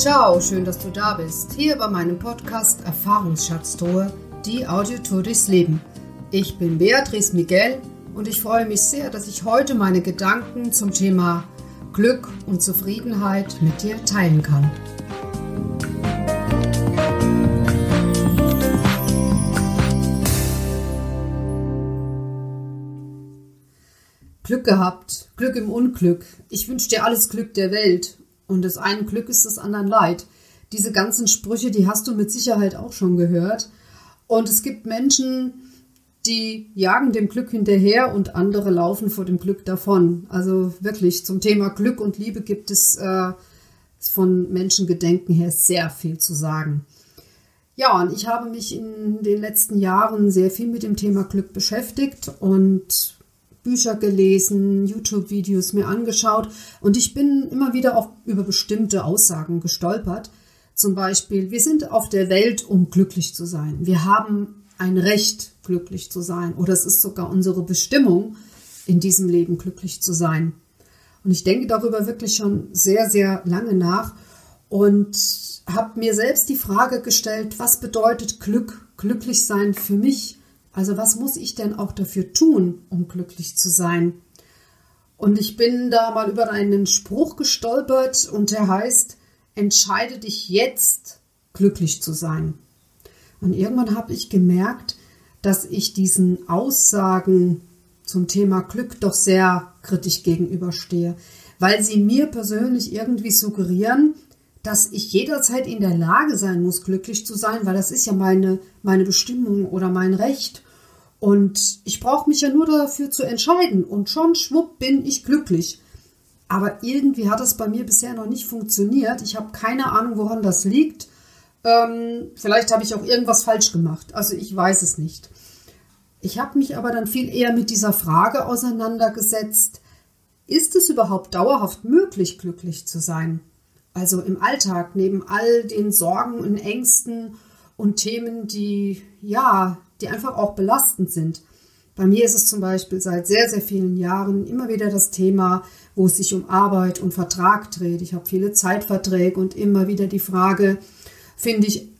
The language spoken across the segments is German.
Ciao, schön, dass du da bist. Hier bei meinem Podcast Erfahrungsschatztruhe, die Audiotour durchs Leben. Ich bin Beatrice Miguel und ich freue mich sehr, dass ich heute meine Gedanken zum Thema Glück und Zufriedenheit mit dir teilen kann. Glück gehabt, Glück im Unglück. Ich wünsche dir alles Glück der Welt. Und das eine Glück ist das anderen Leid. Diese ganzen Sprüche, die hast du mit Sicherheit auch schon gehört. Und es gibt Menschen, die jagen dem Glück hinterher und andere laufen vor dem Glück davon. Also wirklich zum Thema Glück und Liebe gibt es äh, von Menschengedenken her sehr viel zu sagen. Ja, und ich habe mich in den letzten Jahren sehr viel mit dem Thema Glück beschäftigt und Bücher gelesen, YouTube-Videos mir angeschaut und ich bin immer wieder auch über bestimmte Aussagen gestolpert. Zum Beispiel, wir sind auf der Welt, um glücklich zu sein. Wir haben ein Recht, glücklich zu sein. Oder es ist sogar unsere Bestimmung, in diesem Leben glücklich zu sein. Und ich denke darüber wirklich schon sehr, sehr lange nach und habe mir selbst die Frage gestellt, was bedeutet Glück, glücklich sein für mich? Also was muss ich denn auch dafür tun, um glücklich zu sein? Und ich bin da mal über einen Spruch gestolpert und der heißt, entscheide dich jetzt, glücklich zu sein. Und irgendwann habe ich gemerkt, dass ich diesen Aussagen zum Thema Glück doch sehr kritisch gegenüberstehe, weil sie mir persönlich irgendwie suggerieren, dass ich jederzeit in der Lage sein muss, glücklich zu sein, weil das ist ja meine, meine Bestimmung oder mein Recht. Und ich brauche mich ja nur dafür zu entscheiden und schon schwupp bin ich glücklich. Aber irgendwie hat das bei mir bisher noch nicht funktioniert. Ich habe keine Ahnung, woran das liegt. Ähm, vielleicht habe ich auch irgendwas falsch gemacht. Also ich weiß es nicht. Ich habe mich aber dann viel eher mit dieser Frage auseinandergesetzt, ist es überhaupt dauerhaft möglich, glücklich zu sein? Also im Alltag, neben all den Sorgen und Ängsten und Themen, die, ja, die einfach auch belastend sind. Bei mir ist es zum Beispiel seit sehr, sehr vielen Jahren immer wieder das Thema, wo es sich um Arbeit und Vertrag dreht. Ich habe viele Zeitverträge und immer wieder die Frage, finde ich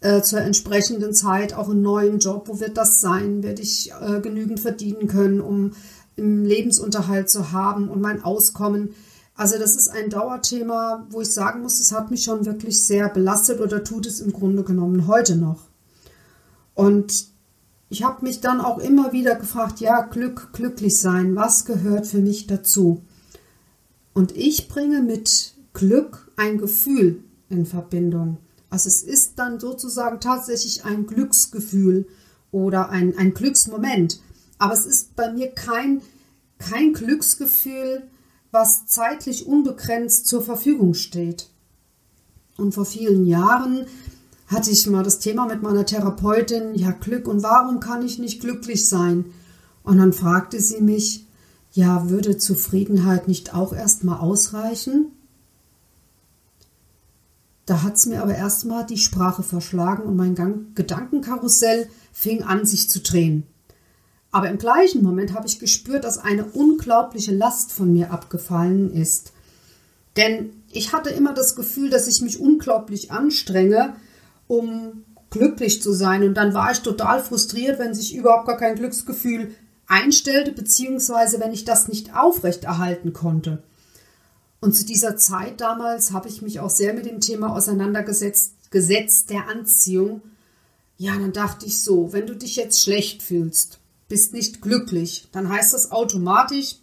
äh, zur entsprechenden Zeit auch einen neuen Job, wo wird das sein? Werde ich äh, genügend verdienen können, um einen Lebensunterhalt zu haben und mein Auskommen? Also das ist ein Dauerthema, wo ich sagen muss, es hat mich schon wirklich sehr belastet oder tut es im Grunde genommen heute noch. Und ich habe mich dann auch immer wieder gefragt, ja, Glück, glücklich sein, was gehört für mich dazu? Und ich bringe mit Glück ein Gefühl in Verbindung. Also es ist dann sozusagen tatsächlich ein Glücksgefühl oder ein, ein Glücksmoment. Aber es ist bei mir kein, kein Glücksgefühl, was zeitlich unbegrenzt zur Verfügung steht. Und vor vielen Jahren hatte ich mal das Thema mit meiner Therapeutin, ja Glück und warum kann ich nicht glücklich sein? Und dann fragte sie mich, ja, würde Zufriedenheit nicht auch erstmal ausreichen? Da hat es mir aber erstmal die Sprache verschlagen und mein Gedankenkarussell fing an, sich zu drehen. Aber im gleichen Moment habe ich gespürt, dass eine unglaubliche Last von mir abgefallen ist. Denn ich hatte immer das Gefühl, dass ich mich unglaublich anstrenge, um glücklich zu sein. Und dann war ich total frustriert, wenn sich überhaupt gar kein Glücksgefühl einstellte, beziehungsweise wenn ich das nicht aufrechterhalten konnte. Und zu dieser Zeit damals habe ich mich auch sehr mit dem Thema auseinandergesetzt, Gesetz der Anziehung. Ja, dann dachte ich so, wenn du dich jetzt schlecht fühlst, bist nicht glücklich, dann heißt das automatisch,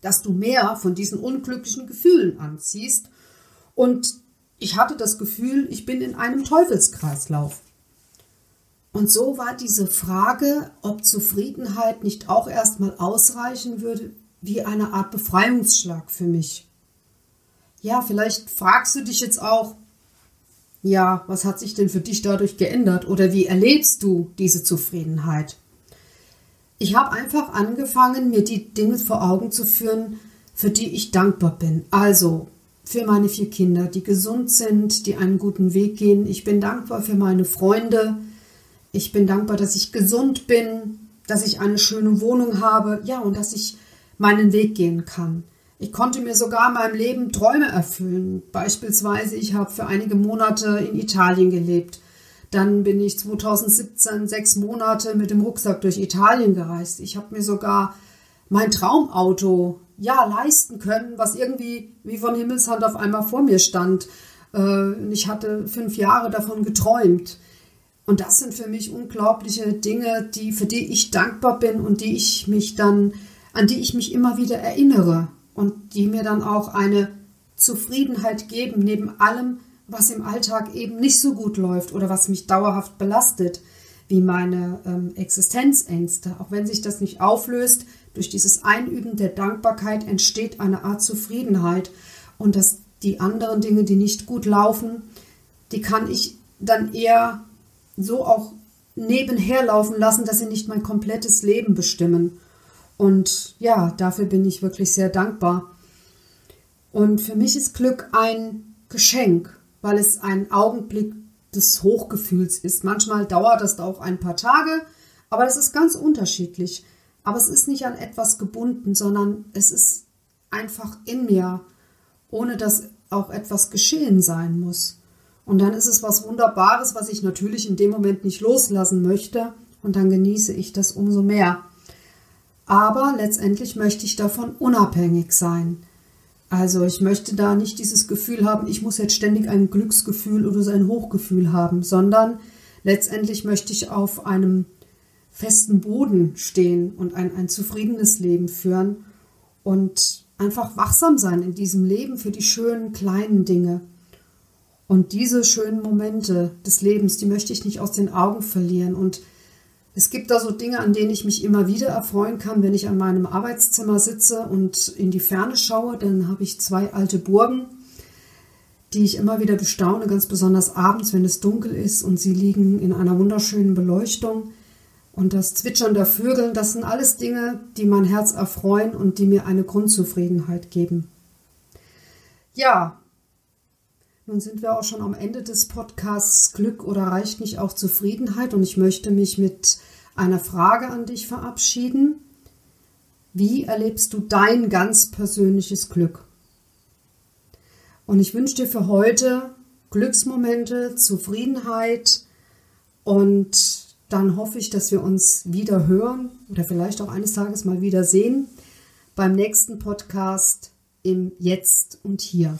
dass du mehr von diesen unglücklichen Gefühlen anziehst. Und ich hatte das Gefühl, ich bin in einem Teufelskreislauf. Und so war diese Frage, ob Zufriedenheit nicht auch erstmal ausreichen würde, wie eine Art Befreiungsschlag für mich. Ja, vielleicht fragst du dich jetzt auch, ja, was hat sich denn für dich dadurch geändert oder wie erlebst du diese Zufriedenheit? Ich habe einfach angefangen, mir die Dinge vor Augen zu führen, für die ich dankbar bin. Also für meine vier Kinder, die gesund sind, die einen guten Weg gehen. Ich bin dankbar für meine Freunde. Ich bin dankbar, dass ich gesund bin, dass ich eine schöne Wohnung habe, ja, und dass ich meinen Weg gehen kann. Ich konnte mir sogar in meinem Leben Träume erfüllen. Beispielsweise, ich habe für einige Monate in Italien gelebt. Dann bin ich 2017 sechs Monate mit dem Rucksack durch Italien gereist. Ich habe mir sogar mein Traumauto ja leisten können, was irgendwie wie von Himmelshand auf einmal vor mir stand. Äh, ich hatte fünf Jahre davon geträumt. Und das sind für mich unglaubliche Dinge, die, für die ich dankbar bin und die ich mich dann, an die ich mich immer wieder erinnere und die mir dann auch eine Zufriedenheit geben, neben allem, was im Alltag eben nicht so gut läuft oder was mich dauerhaft belastet, wie meine ähm, Existenzängste. Auch wenn sich das nicht auflöst, durch dieses Einüben der Dankbarkeit entsteht eine Art Zufriedenheit und dass die anderen Dinge, die nicht gut laufen, die kann ich dann eher so auch nebenher laufen lassen, dass sie nicht mein komplettes Leben bestimmen. Und ja, dafür bin ich wirklich sehr dankbar. Und für mich ist Glück ein Geschenk, weil es ein Augenblick des Hochgefühls ist. Manchmal dauert das auch ein paar Tage, aber es ist ganz unterschiedlich. Aber es ist nicht an etwas gebunden, sondern es ist einfach in mir, ohne dass auch etwas geschehen sein muss. Und dann ist es was Wunderbares, was ich natürlich in dem Moment nicht loslassen möchte. Und dann genieße ich das umso mehr. Aber letztendlich möchte ich davon unabhängig sein. Also ich möchte da nicht dieses Gefühl haben, ich muss jetzt ständig ein Glücksgefühl oder so ein Hochgefühl haben, sondern letztendlich möchte ich auf einem festen Boden stehen und ein, ein zufriedenes Leben führen und einfach wachsam sein in diesem Leben für die schönen kleinen Dinge. Und diese schönen Momente des Lebens, die möchte ich nicht aus den Augen verlieren. Und es gibt da so Dinge, an denen ich mich immer wieder erfreuen kann, wenn ich an meinem Arbeitszimmer sitze und in die Ferne schaue. Dann habe ich zwei alte Burgen, die ich immer wieder bestaune, ganz besonders abends, wenn es dunkel ist und sie liegen in einer wunderschönen Beleuchtung. Und das Zwitschern der Vögel, das sind alles Dinge, die mein Herz erfreuen und die mir eine Grundzufriedenheit geben. Ja, nun sind wir auch schon am Ende des Podcasts Glück oder reicht nicht auch Zufriedenheit und ich möchte mich mit einer Frage an dich verabschieden. Wie erlebst du dein ganz persönliches Glück? Und ich wünsche dir für heute Glücksmomente, Zufriedenheit und dann hoffe ich, dass wir uns wieder hören oder vielleicht auch eines Tages mal wieder sehen beim nächsten Podcast im Jetzt und Hier.